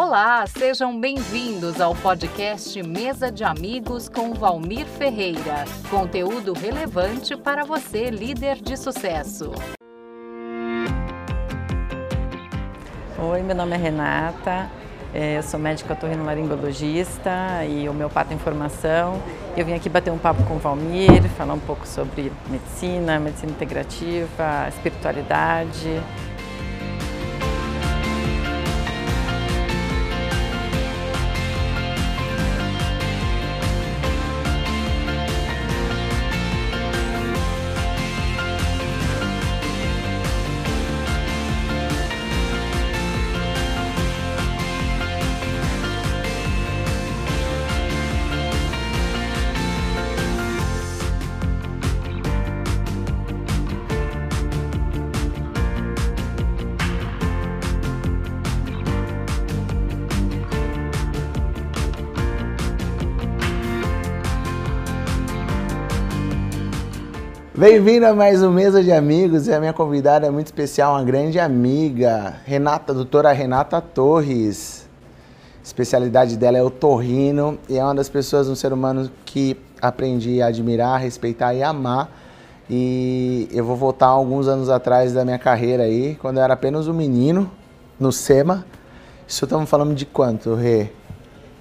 Olá, sejam bem-vindos ao podcast Mesa de Amigos com Valmir Ferreira. Conteúdo relevante para você, líder de sucesso. Oi, meu nome é Renata, é, eu sou médica otorrinolaringologista e homeopata em formação. Eu vim aqui bater um papo com o Valmir, falar um pouco sobre medicina, medicina integrativa, espiritualidade. Bem-vindo a mais um Mesa de Amigos e a minha convidada é muito especial, uma grande amiga, Renata, doutora Renata Torres. A especialidade dela é o torrino e é uma das pessoas, um ser humano que aprendi a admirar, respeitar e amar. E eu vou voltar alguns anos atrás da minha carreira aí, quando eu era apenas um menino no SEMA. Isso estamos falando de quanto, Rê?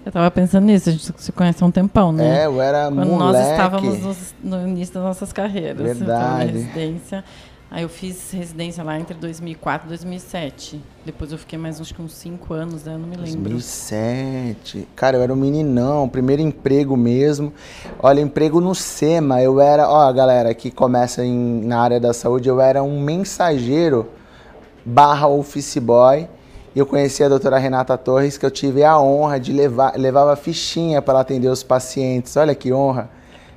Eu tava pensando nisso, a gente se conhece há um tempão, né? É, eu era Quando moleque. nós estávamos no, no início das nossas carreiras. Eu tava na Verdade. residência. Aí eu fiz residência lá entre 2004 e 2007. Depois eu fiquei mais acho que uns 5 anos, né? Eu não me lembro. 2007. Cara, eu era um meninão, primeiro emprego mesmo. Olha, emprego no SEMA. Eu era, ó, galera que começa em- na área da saúde, eu era um mensageiro barra office boy. Eu conheci a doutora Renata Torres, que eu tive a honra de levar, levava fichinha para ela atender os pacientes. Olha que honra.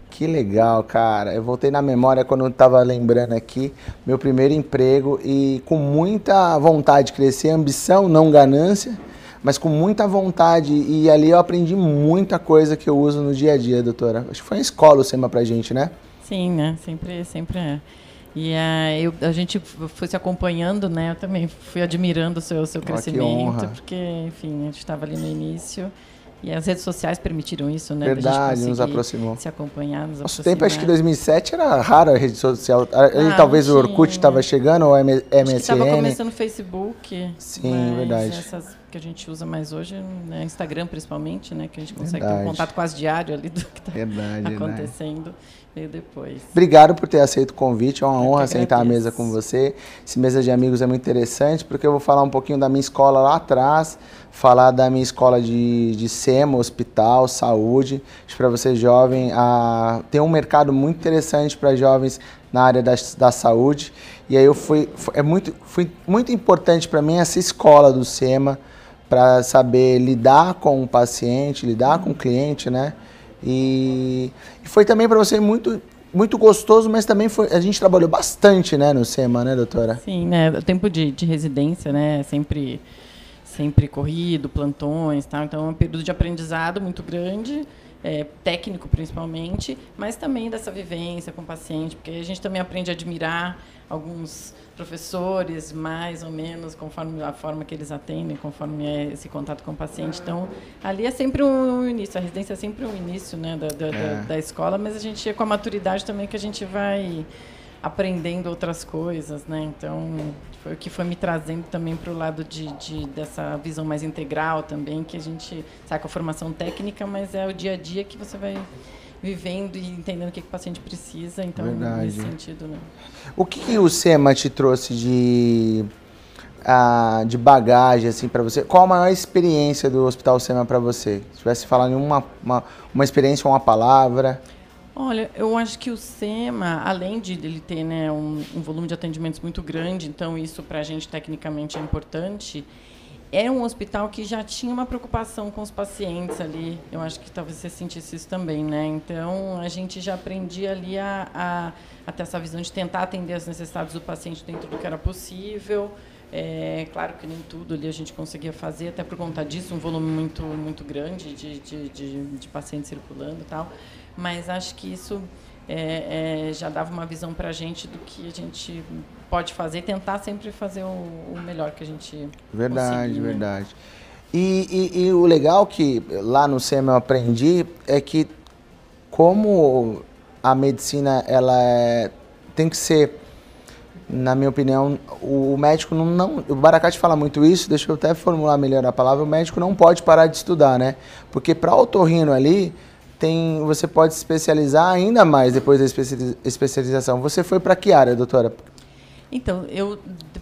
Que legal, cara. Eu voltei na memória quando eu estava lembrando aqui, meu primeiro emprego e com muita vontade de crescer, ambição, não ganância, mas com muita vontade. E ali eu aprendi muita coisa que eu uso no dia a dia, doutora. Acho que foi uma escola o SEMA pra gente, né? Sim, né? Sempre, sempre é. E ah, eu, a gente foi se acompanhando, né? Eu também fui admirando o seu, o seu que crescimento, honra. porque, enfim, a gente estava ali no início. E as redes sociais permitiram isso, né? Verdade, nos aproximou. Se acompanhar, nos Nosso tempo, acho que aproximar. 2007 era raro a rede social. Ah, talvez o não Orkut estava chegando, ou M- Acho que estava MSN. começando o Facebook. Sim, verdade. Essas que a gente usa mais hoje, né, Instagram principalmente, né? Que a gente consegue ter Verdade. um contato quase diário ali do que está Verdade, verdade. Veio depois. Obrigado por ter aceito o convite, é uma Eu honra sentar à mesa com você. Esse mesa de amigos é muito interessante, porque eu vou falar um pouquinho da minha escola lá atrás, falar da minha escola de, de SEMA, hospital, saúde. Para você jovem, a, tem um mercado muito interessante para jovens na área da, da saúde. E aí eu fui, é muito, foi muito importante para mim essa escola do SEMA, para saber lidar com o paciente, lidar com o cliente, né? E, e foi também para você muito muito gostoso, mas também foi, a gente trabalhou bastante, né, no SEMA, né, doutora? Sim, né? O tempo de, de residência, né? é Sempre, sempre corrido, plantões, tal. Então é um período de aprendizado muito grande, é, técnico principalmente, mas também dessa vivência com o paciente, porque a gente também aprende a admirar alguns professores, mais ou menos, conforme a forma que eles atendem, conforme é esse contato com o paciente. Então, ali é sempre um, um início, a residência é sempre um início né, da, da, da- É. da escola, mas a gente é com a maturidade também que a gente vai aprendendo outras coisas, né? Então, foi o que foi me trazendo também para o lado de, de- dessa visão mais integral também, que a gente sai com a formação técnica, mas é o dia a dia que você vai vivendo e entendendo o que, que o paciente precisa. Então, Verdade. nesse sentido, né? O que, que o SEMA te trouxe de, ah, de bagagem, assim, para você? Qual a maior experiência do Hospital SEMA para você? Se tivesse falando em uma, uma, uma experiência ou uma palavra. Olha, eu acho que o SEMA, além de ele ter né, um, um volume de atendimentos muito grande, então isso para a gente tecnicamente é importante, é um hospital que já tinha uma preocupação com os pacientes ali. Eu acho que talvez você sentisse isso também, né? Então a gente já aprendia ali a, a, a ter essa visão de tentar atender as necessidades do paciente dentro do que era possível. É, claro que nem tudo ali a gente conseguia fazer, até por conta disso, um volume muito, muito grande de, de, de, de pacientes circulando e tal. Mas acho que isso é, é, já dava uma visão para a gente do que a gente pode fazer e tentar sempre fazer o, o melhor que a gente Verdade, conseguir, né? verdade. E, e, e, o legal que lá no SEMA eu aprendi é que como a medicina ela é, tem que ser, na minha opinião, o, médico não, não o Baracate fala muito isso, deixa eu até formular melhor a palavra, o médico não pode parar de estudar, né? Porque para otorrino ali tem, você pode se especializar ainda mais depois da especialização. Você foi para que área, doutora? Então, eu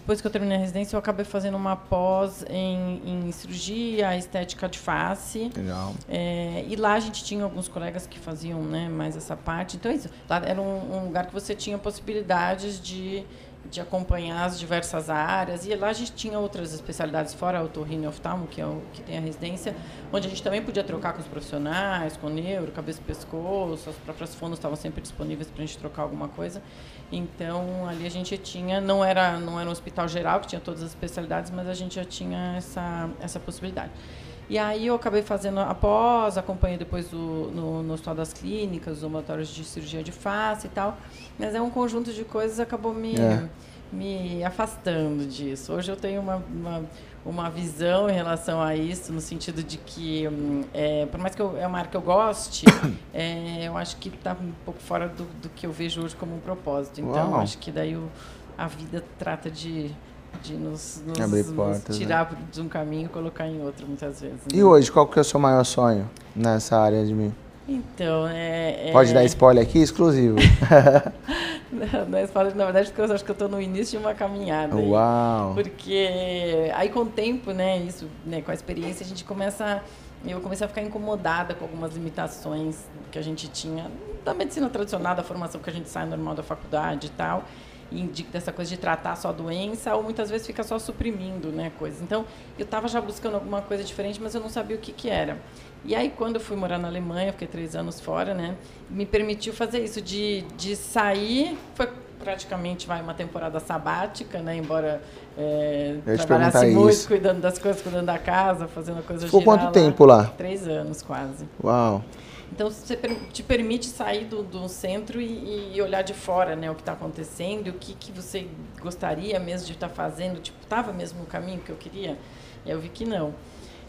depois que eu terminei a residência, eu acabei fazendo uma pós em, em cirurgia, estética de face. Legal. É, e lá a gente tinha alguns colegas que faziam né, mais essa parte. Então, é isso. Lá era um, um lugar que você tinha possibilidades de de acompanhar as diversas áreas. E lá a gente tinha outras especialidades, fora o otorrino e oftalmo, que é o que tem a residência, onde a gente também podia trocar com os profissionais, com neuro, cabeça e pescoço, as próprias fonos estavam sempre disponíveis para a gente trocar alguma coisa. Então, ali a gente tinha, não era, não era um hospital geral, que tinha todas as especialidades, mas a gente já tinha essa, essa possibilidade. E aí eu acabei fazendo após, acompanhei depois no, no Hospital das Clínicas, os ambulatórios de cirurgia de face e tal. Mas é um conjunto de coisas que acabou me, é. me afastando disso. Hoje eu tenho uma, uma, uma, visão em relação a isso, no sentido de que, hum, é, por mais que eu, é uma área que eu goste, é, eu acho que está um pouco fora do, do, que eu vejo hoje como um propósito. Então, Uau. acho que daí a vida trata de de nos, nos, Abrir portas, nos tirar né? de um caminho e colocar em outro, muitas vezes. Né? E hoje, qual que é o seu maior sonho nessa área de mim? Então, é, é... Pode dar spoiler aqui, exclusivo. não, não é spoiler, na verdade, porque eu acho que eu estou no início de uma caminhada. Uau! Aí, porque aí com o tempo, né, isso, né, com a experiência, a gente começa... Eu comecei a ficar incomodada com algumas limitações que a gente tinha da medicina tradicional, da formação que a gente sai normal da faculdade e tal dessa coisa de tratar só a doença ou muitas vezes fica só suprimindo né, coisas. Então, eu estava já buscando alguma coisa diferente, mas eu não sabia o que, que era. E aí, quando eu fui morar na Alemanha, fiquei três anos fora, né, me permitiu fazer isso, de, de sair, foi praticamente vai uma temporada sabática, né, embora é, trabalhasse muito, isso. cuidando das coisas, cuidando da casa, fazendo coisas Ficou quanto lá. tempo lá? Três anos, quase. Uau! Então, você te permite sair do, do centro e, e, olhar de fora né, o que está acontecendo o que, que você gostaria mesmo de estar tá fazendo. Tipo, estava mesmo no caminho que eu queria? Eu vi que não.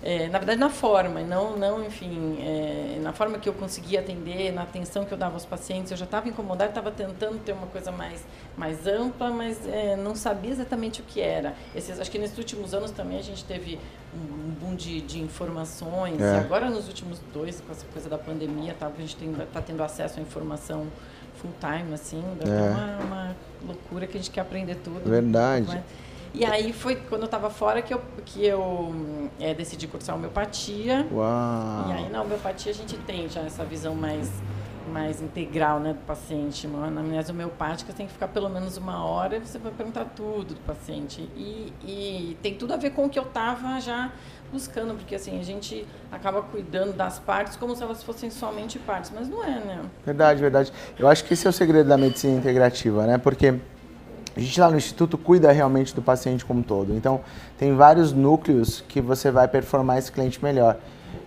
É, na verdade, na forma, não, não enfim, é, na forma que eu conseguia atender, na atenção que eu dava aos pacientes. Eu já estava incomodada, estava tentando ter uma coisa mais, mais ampla, mas é, não sabia exatamente o que era. Esses, acho que nesses últimos anos também a gente teve um boom de, de informações. É. Agora, nos últimos dois, com essa coisa da pandemia, tá, a gente está tendo acesso à informação full time, assim, é uma, uma loucura que a gente quer aprender tudo. Verdade. E aí foi quando eu estava fora que eu, que eu é, decidi cursar homeopatia. Uau. E aí na homeopatia a gente tem já essa visão mais, mais integral né, do paciente. Na anamnese homeopática tem que ficar pelo menos uma hora e você vai perguntar tudo do paciente. E, e tem tudo a ver com o que eu estava já buscando, porque assim, a gente acaba cuidando das partes como se elas fossem somente partes, mas não é, né? Verdade, verdade. Eu acho que esse é o segredo da medicina integrativa, né? Porque a gente lá no Instituto cuida realmente do paciente como um todo. Então, tem vários núcleos que você vai performar esse cliente melhor.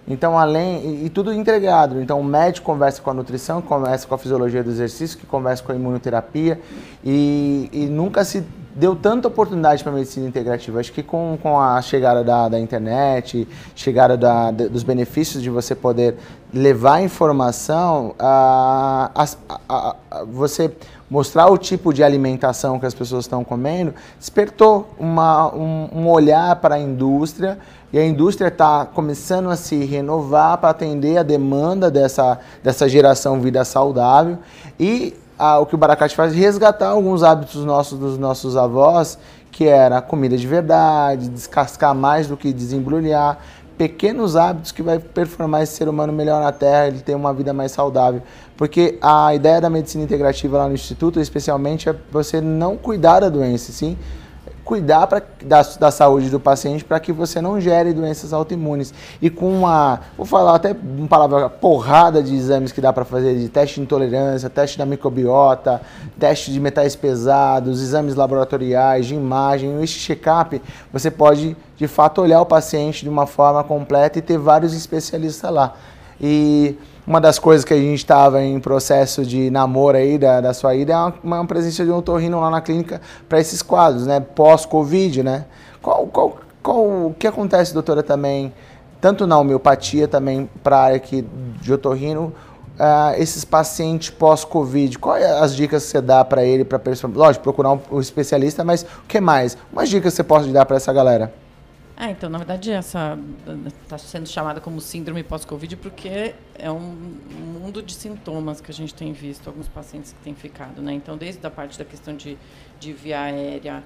Então, além. E, e, tudo integrado. Então, o médico conversa com a nutrição, conversa com a fisiologia do exercício, que conversa com a imunoterapia. E, e nunca se deu tanta oportunidade para a medicina integrativa. Acho que com, com a chegada da, da internet, chegada da, dos benefícios de você poder levar informação, a, a, a, você mostrar o tipo de alimentação que as pessoas estão comendo, despertou uma, um, um olhar para a indústria e a indústria está começando a se renovar para atender a demanda dessa, dessa geração vida saudável. E a, o que o Baracate faz é resgatar alguns hábitos nossos dos nossos avós, que era comida de verdade, descascar mais do que desembrulhar, pequenos hábitos que vai performar esse ser humano melhor na Terra, ele ter uma vida mais saudável. Porque a ideia da medicina integrativa lá no Instituto, especialmente, é você não cuidar da doença, sim cuidar pra, da, da saúde do paciente para que você não gere doenças autoimunes. E com uma, vou falar até uma palavra, porrada de exames que dá para fazer, de teste de intolerância, teste da microbiota, teste de metais pesados, exames laboratoriais, de imagem, esse check-up, você pode de fato olhar o paciente de uma forma completa e ter vários especialistas lá. E uma das coisas que a gente estava em processo de namoro aí da, da sua ida é uma, uma presença de um otorrino lá na clínica para esses quadros, né? Pós-Covid, né? Qual, qual, qual, o que acontece, doutora, também, tanto na homeopatia, também para a área aqui de otorrino, uh, esses pacientes pós-Covid, quais é as dicas que você dá para ele, para lógico, procurar um, um, especialista, mas o que mais? Umas dicas que você pode dar para essa galera? Ah, então, na verdade, essa está sendo chamada como síndrome pós-Covid porque é um mundo de sintomas que a gente tem visto, alguns pacientes que têm ficado, né? Então, desde a parte da questão de, de via aérea,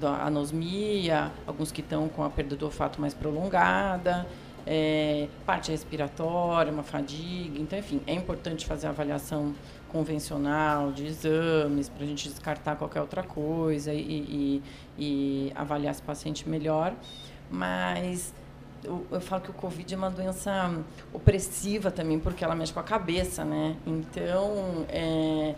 da anosmia, alguns que estão com a perda do olfato mais prolongada, é, parte respiratória, uma fadiga. Então, enfim, é importante fazer a avaliação convencional de exames para a gente descartar qualquer outra coisa e, e, e avaliar esse paciente melhor. Mas eu, eu, falo que o Covid é uma doença opressiva também, porque ela mexe com a cabeça, né? Então, é,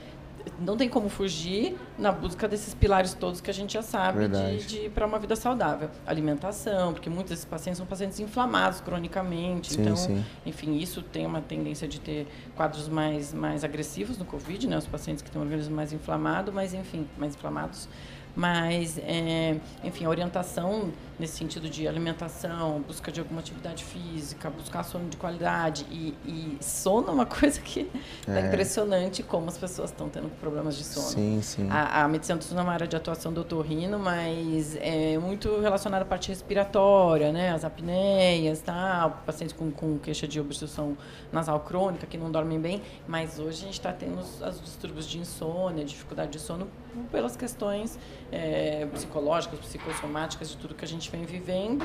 não tem como fugir na busca desses pilares todos que a gente já sabe de, de para uma vida saudável. Alimentação, porque muitos desses pacientes são pacientes inflamados cronicamente. Sim, então, sim. enfim, isso tem uma tendência de ter quadros mais, mais agressivos no Covid, né? Os pacientes que têm um organismo mais inflamado, mas enfim, mais inflamados. Mas, é, enfim, a orientação nesse sentido de alimentação, busca de alguma atividade física, buscar sono de qualidade. E, e sono é uma coisa que é, é impressionante como as pessoas estão tendo problemas de sono. Sim, sim. A, a medicina do sono é uma área de atuação do otorrino, mas é muito relacionada à parte respiratória, né? As apneias, tá? pacientes com, com queixa de obstrução nasal crônica, que não dormem bem. Mas hoje a gente está tendo os, os distúrbios de insônia, dificuldade de sono, pelas questões é, psicológicas, psicossomáticas, de tudo que a gente vem vivendo.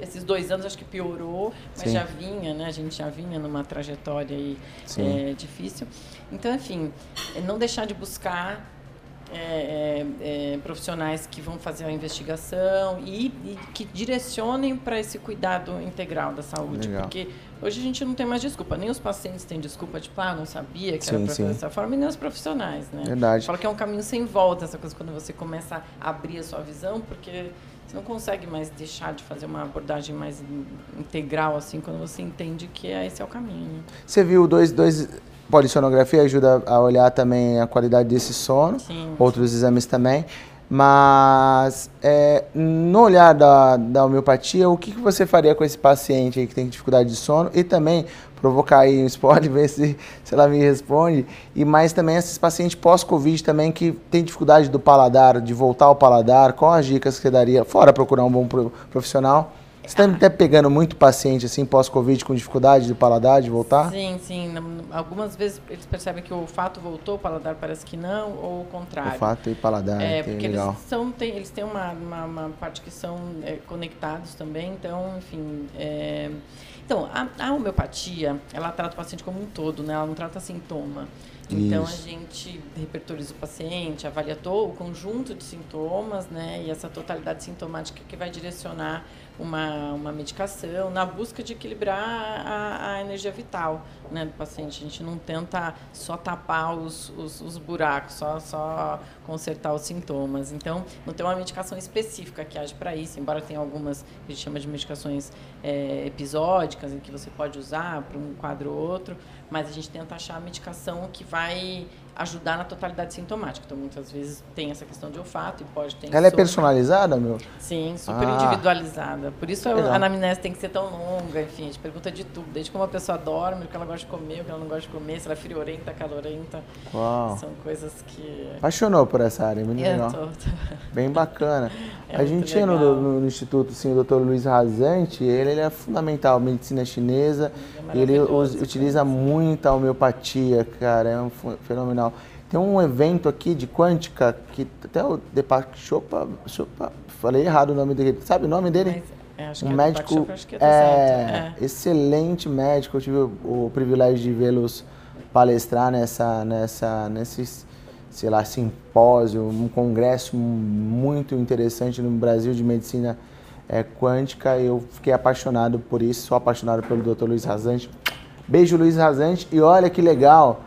Esses dois anos acho que piorou, mas Sim. já vinha, né? A gente já vinha numa trajetória aí, é, difícil. Então, enfim, é não deixar de buscar é, é, é, profissionais que vão fazer a investigação e, e que direcionem para esse cuidado integral da saúde. Legal. Porque hoje a gente não tem mais desculpa. Nem os pacientes têm desculpa de, tipo, ah, não sabia que sim, era para fazer dessa forma, e nem os profissionais, né? Verdade. Fala que é um caminho sem volta essa coisa quando você começa a abrir a sua visão, porque você não consegue mais deixar de fazer uma abordagem mais integral, assim, quando você entende que esse é o caminho. Né? Você viu dois, dois polissonografia ajuda a olhar também a qualidade desse sono, Sim. outros exames também. Mas é, no olhar da, da homeopatia, o que, que você faria com esse paciente que tem dificuldade de sono? E também provocar aí um spoiler, ver se, se ela me responde. E mais também esses pacientes pós-Covid também que tem dificuldade do paladar, de voltar ao paladar. Qual as dicas que você daria? Fora procurar um bom profissional você está até pegando muito paciente assim pós-Covid com dificuldade de paladar, de voltar? Sim, sim. Algumas vezes eles percebem que o olfato voltou, o paladar parece que não, ou o contrário. Olfato e paladar, é, porque eles são tem, eles têm uma, uma, uma parte que são é, conectados também, então, enfim. É... Então, a, a, homeopatia, ela trata o paciente como um todo, né? Ela não trata sintoma. Então Isso. a gente repertoriza o paciente, avalia todo o conjunto de sintomas, né? E essa totalidade sintomática que vai direcionar uma, uma medicação na busca de equilibrar a, a energia vital né, do paciente. A gente não tenta só tapar os, os, os, buracos, só, só consertar os sintomas. Então, não tem uma medicação específica que age para isso, embora tenha algumas que a gente chama de medicações é, episódicas, em que você pode usar para um quadro ou outro, mas a gente tenta achar a medicação que vai ajudar na totalidade sintomática. Então, muitas vezes tem essa questão de olfato e pode ter. Ela é personalizada, meu? Sim, super ah. individualizada. Por isso Legal. a anamnese tem que ser tão longa, enfim, a gente pergunta de tudo, desde como a pessoa dorme, o que ela gosta de comer, o que ela não gosta de comer, se ela é friorenta, calorenta. Uau. São coisas que. Apaixonou por essa área, muito é, legal. Tô, tô... Bem bacana. É a gente tinha no, no, Instituto, sim, o Dr. Luiz Razante, ele, ele é fundamental, medicina chinesa, é ele utiliza muito a homeopatia, cara, é um fenomenal. Tem um evento aqui de quântica que até o Deepak Chopra, Chopra falei errado o nome dele. Sabe o nome dele? Mas, é, um é médico Chopra, é, é, é, excelente médico. Eu tive o, o privilégio de vê-los palestrar nessa, nessa, nesse, sei lá, simpósio, um congresso muito interessante no Brasil de medicina é, quântica. Eu fiquei apaixonado por isso, sou apaixonado pelo Dr. Luiz Razante. Beijo, Luiz Razante. E olha que legal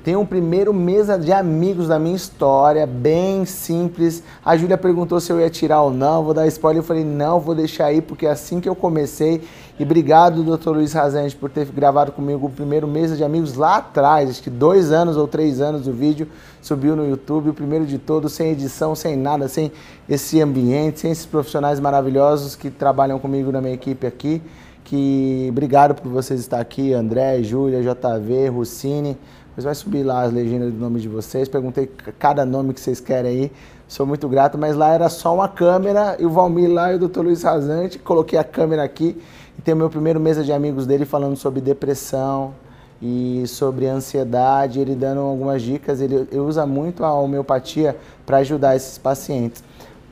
tem um primeiro mesa de amigos da minha história, bem simples. A Júlia perguntou se eu ia tirar ou não, vou dar spoiler. Eu falei, não, vou deixar aí, porque é assim que eu comecei. E obrigado, doutor Luiz Razende, por ter gravado comigo o primeiro Mesa de Amigos lá atrás, acho que dois anos ou três anos o vídeo subiu no YouTube, o primeiro de todos, sem edição, sem nada, sem esse ambiente, sem esses profissionais maravilhosos que trabalham comigo na minha equipe aqui. Que obrigado por vocês estar aqui, André, Júlia, JV, Rucine. Mas vai subir lá as legendas do nome de vocês. Perguntei cada nome que vocês querem aí. Sou muito grato, mas lá era só uma câmera e o Valmir lá e o Dr. Luiz Razante. Coloquei a câmera aqui e tem o meu primeiro mesa de amigos dele falando sobre depressão e sobre ansiedade. Ele dando algumas dicas. Ele, ele usa muito a homeopatia para ajudar esses pacientes.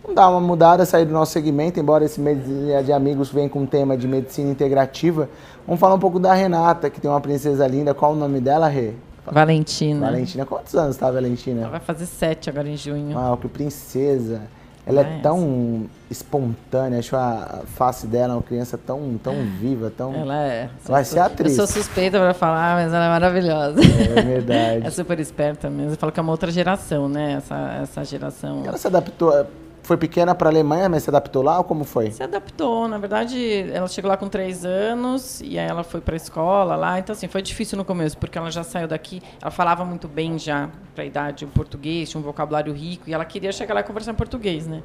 Vamos dar uma mudada, sair do nosso segmento, embora esse mês de amigos venha com um tema de medicina integrativa. Vamos falar um pouco da Renata, que tem uma princesa linda. Qual o nome dela, Rê? Valentina. Valentina, quantos anos tá, Valentina? Ela vai fazer sete agora em junho. Ah, que princesa. Ela é, é tão espontânea, acho a face dela uma criança tão, tão viva, tão. Ela é. Vai ser atriz. Eu sou suspeita para falar, mas ela é maravilhosa. É verdade. é super esperta mesmo. Eu falo que é uma outra geração, né? Essa, essa geração. Ela se adaptou foi pequena para a Alemanha, mas se adaptou lá ou como foi? Se adaptou, na verdade, ela chegou lá com três anos e aí ela foi para a escola lá. Então, assim, foi difícil no começo, porque ela já saiu daqui, ela falava muito bem já para a idade o português, tinha um vocabulário rico e ela queria chegar lá e conversar em português, né?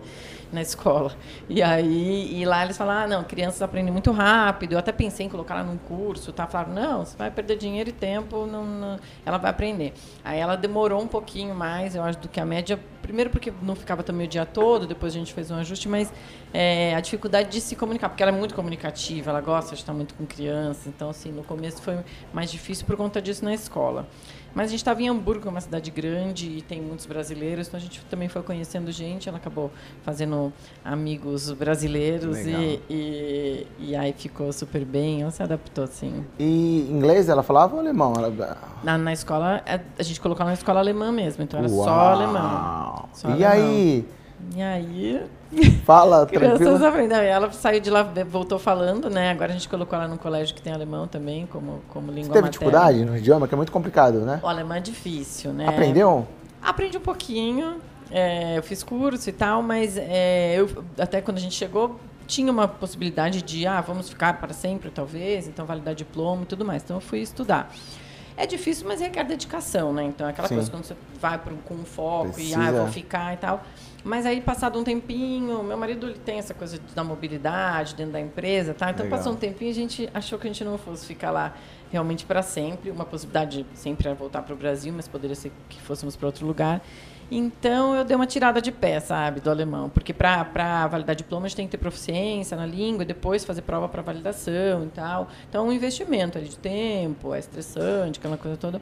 Na escola. E aí, e lá eles falaram, ah, não, crianças aprendem muito rápido. Eu até pensei em colocar ela num curso, tá? Falaram, não, você vai perder dinheiro e tempo, não, não, ela vai aprender. Aí ela demorou um pouquinho mais, eu acho, do que a média primeiro porque não ficava também o dia todo, depois a gente fez um ajuste, mas é, a dificuldade de se comunicar, porque ela é muito comunicativa, ela gosta de estar muito com criança, então assim, no começo foi mais difícil por conta disso na escola. Mas a gente estava em Hamburgo, que é uma cidade grande e tem muitos brasileiros, então a gente também foi conhecendo gente. Ela acabou fazendo amigos brasileiros e, e, e, aí ficou super bem. Ela se adaptou, assim. E inglês ela falava ou alemão? Ela... Na, na escola, é, a gente colocou na escola alemã mesmo, então era Uau. só alemão. Só e alemão. aí? E aí. Fala, tranquilo. Ela saiu de lá, voltou falando, né? Agora a gente colocou ela no colégio que tem alemão também, como, como língua Você teve materna. dificuldade no idioma, que é muito complicado, né? O alemão é difícil, né? Aprendeu? Aprendi um pouquinho. É, eu fiz curso e tal, mas é, eu, até quando a gente chegou, tinha uma possibilidade de, ah, vamos ficar para sempre, talvez, então validar diploma e tudo mais. Então eu fui estudar. É difícil, mas requer dedicação, né? Então, é aquela Sim. coisa quando você vai pro, com um foco Precisa. e, ah, vou ficar e tal. Mas aí, passado um tempinho, meu marido ele tem essa coisa da mobilidade dentro da empresa, tá? Então, Legal. passou um tempinho, a gente achou que a gente não fosse ficar lá realmente para sempre. Uma possibilidade sempre era voltar para o Brasil, mas poderia ser que fôssemos para outro lugar. Então eu dei uma tirada de pé, sabe, do alemão, porque para validar diploma a gente tem que ter proficiência na língua e depois fazer prova para validação e tal. Então é um investimento ali de tempo, é estressante, aquela coisa toda.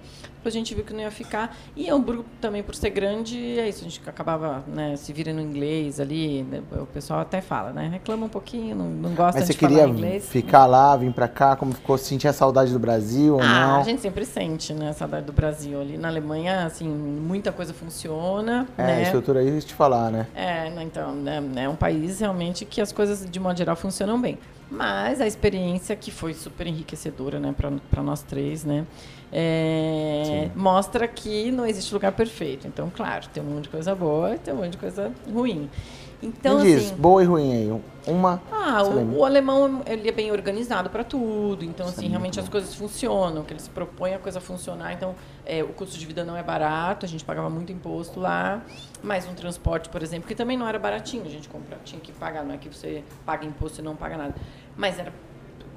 A gente viu que não ia ficar. E Hamburgo também, por ser grande, é isso, a gente acabava né, se virando no inglês ali. Né, o pessoal até fala, né? Reclama um pouquinho, não, não gosta Mas de falar inglês. Mas você queria ficar lá, vir para cá, como ficou? Sentia saudade do Brasil ou ah, não? A gente sempre sente, né? Saudade do Brasil. Ali na Alemanha, assim, muita coisa funciona. É, né? a estrutura aí te falar, né? É, então, né, é um país realmente que as coisas, de modo geral, funcionam bem. Mas a experiência que foi super enriquecedora, né, para nós três, né, é, mostra que não existe lugar perfeito. Então, claro, tem um monte de coisa boa e tem um monte de coisa ruim. Então, Me diz, assim, boa e ruim aí. Uma. Ah, o, o, alemão ele é bem organizado para tudo. Então, assim, realmente as coisas funcionam. Que ele se propõe a coisa funcionar. Então, é, o custo de vida não é barato. A gente pagava muito imposto lá. Mas um transporte, por exemplo, que também não era baratinho. A gente compra, tinha que pagar. Não é que você paga imposto e não paga nada. Mas era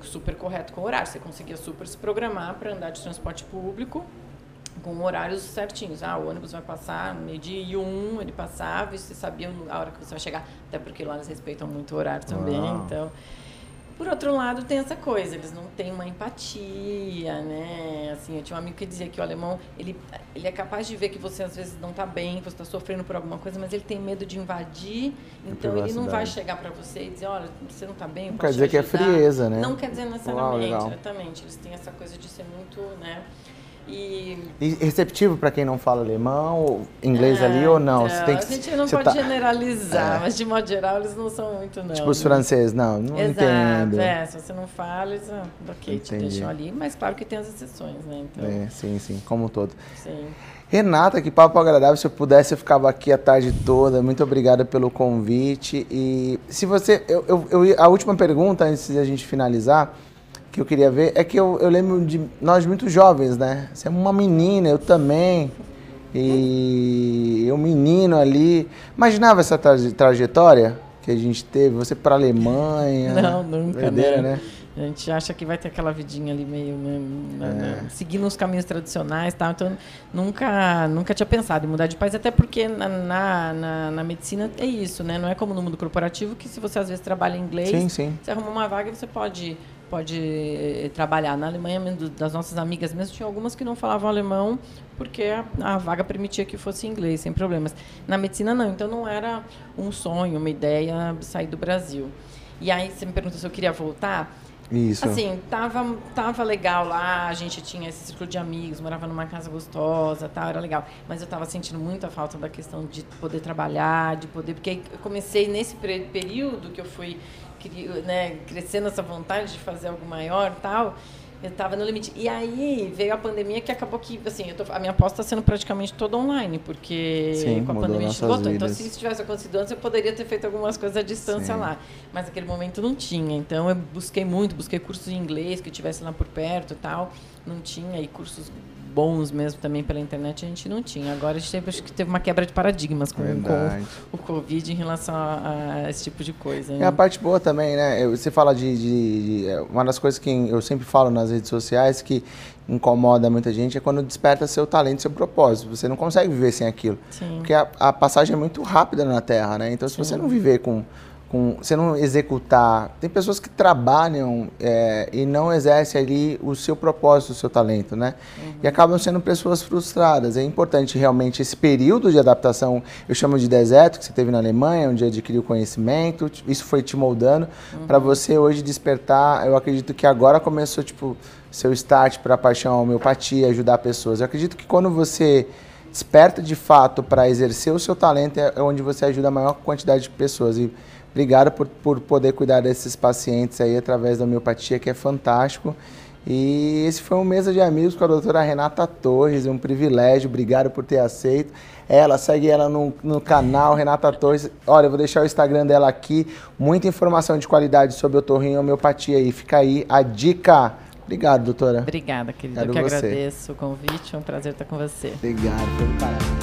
super correto com o horário. Você conseguia super se programar para andar de transporte público com horários certinhos. Ah, o ônibus vai passar meio-dia e um, ele passava e você sabia a hora que você vai chegar. Até porque lá eles respeitam muito o horário também, Uau. então... Por outro lado, tem essa coisa, eles não têm uma empatia, né? Assim, eu tinha um amigo que dizia que o alemão, ele, ele é capaz de ver que você às vezes não está bem, que você está sofrendo por alguma coisa, mas ele tem medo de invadir, então ele não vai chegar para você e dizer, olha, você não está bem, Não quer dizer que é frieza, né? Não quer dizer necessariamente, Uau, exatamente. Eles têm essa coisa de ser muito, né? E... e receptivo para quem não fala alemão, inglês ali ou não? Então, tem que, a gente não pode tá... generalizar, é. mas de modo geral eles não são muito não. Tipo os franceses, não, não Exato, entendo. É, se você não fala, eles ah, ok, te deixam ali, mas claro que tem as exceções, né? Então... É, sim, sim, como um todo. Sim. Renata, que papo agradável. Se eu pudesse, eu ficava aqui a tarde toda. Muito obrigada pelo convite. E se você. Eu, eu, eu, a última pergunta, antes de a gente finalizar, que eu queria ver é que eu, eu lembro de nós muito jovens, né? Você é uma menina, eu também. E o menino ali. Imaginava essa trajetória que a gente teve? Você para a Alemanha? Não, nunca. né? né? A gente acha que vai ter aquela vidinha ali meio, né, é. seguindo os caminhos tradicionais tal. Então, nunca, nunca tinha pensado em mudar de país, até porque na, na, na, na, medicina é isso, né? Não é como no mundo corporativo, que se você às vezes trabalha em inglês, sim, sim. você arruma uma vaga e você pode pode eh, trabalhar. Na Alemanha, das nossas amigas mesmo, tinha algumas que não falavam alemão porque a, a, vaga permitia que fosse inglês, sem problemas. Na medicina, não. Então, não era um sonho, uma ideia sair do Brasil. E aí, você me perguntou se eu queria voltar. Isso. Assim, tava, tava legal lá, a gente tinha esse círculo de amigos, morava numa casa gostosa, tal, era legal. Mas eu tava sentindo muita falta da questão de poder trabalhar, de poder. Porque eu comecei nesse período que eu fui né, crescendo essa vontade de fazer algo maior tal, eu estava no limite. E aí veio a pandemia que acabou que, assim, tô, a minha aposta está sendo praticamente toda online, porque Sim, com a pandemia a gente. Então, se isso tivesse acontecido antes, eu poderia ter feito algumas coisas à distância Sim. lá. Mas naquele momento não tinha. Então eu busquei muito, busquei cursos em inglês que tivesse lá por perto e tal. Não tinha, e cursos bons mesmo também pela internet a gente não tinha. Agora a gente teve, acho que teve uma quebra de paradigmas com, com o Covid em relação a, a esse tipo de coisa. Né? É a parte boa também, né? Você fala de, de, de, é, Uma das coisas que eu sempre falo nas redes sociais que incomoda muita gente é quando desperta seu talento, seu propósito. Você não consegue viver sem aquilo. Sim. Porque a, a passagem é muito rápida na Terra, né? Então, se Sim. você não viver com com você não executar. Tem pessoas que trabalham é, e não exercem ali o seu propósito, o seu talento, né? Uhum. E acabam sendo pessoas frustradas. É importante realmente esse período de adaptação, eu chamo de deserto, que você teve na Alemanha, onde adquiriu conhecimento, isso foi te moldando, uhum. para você hoje despertar. Eu acredito que agora começou, tipo, seu start para a paixão, homeopatia, ajudar pessoas. Eu acredito que quando você desperta de fato para exercer o seu talento, é onde você ajuda a maior quantidade de pessoas. E, Obrigado por, por poder cuidar desses pacientes aí através da homeopatia, que é fantástico. E esse foi um mesa de amigos com a doutora Renata Torres, um privilégio, obrigado por ter aceito. Ela, segue ela no, no canal, Renata Torres. Olha, eu vou deixar o Instagram dela aqui, muita informação de qualidade sobre otorrinho e homeopatia aí. Fica aí a dica. Obrigado, doutora. Obrigada, querida. eu que você. agradeço o convite, é um prazer estar com você. Obrigado, foi um prazer.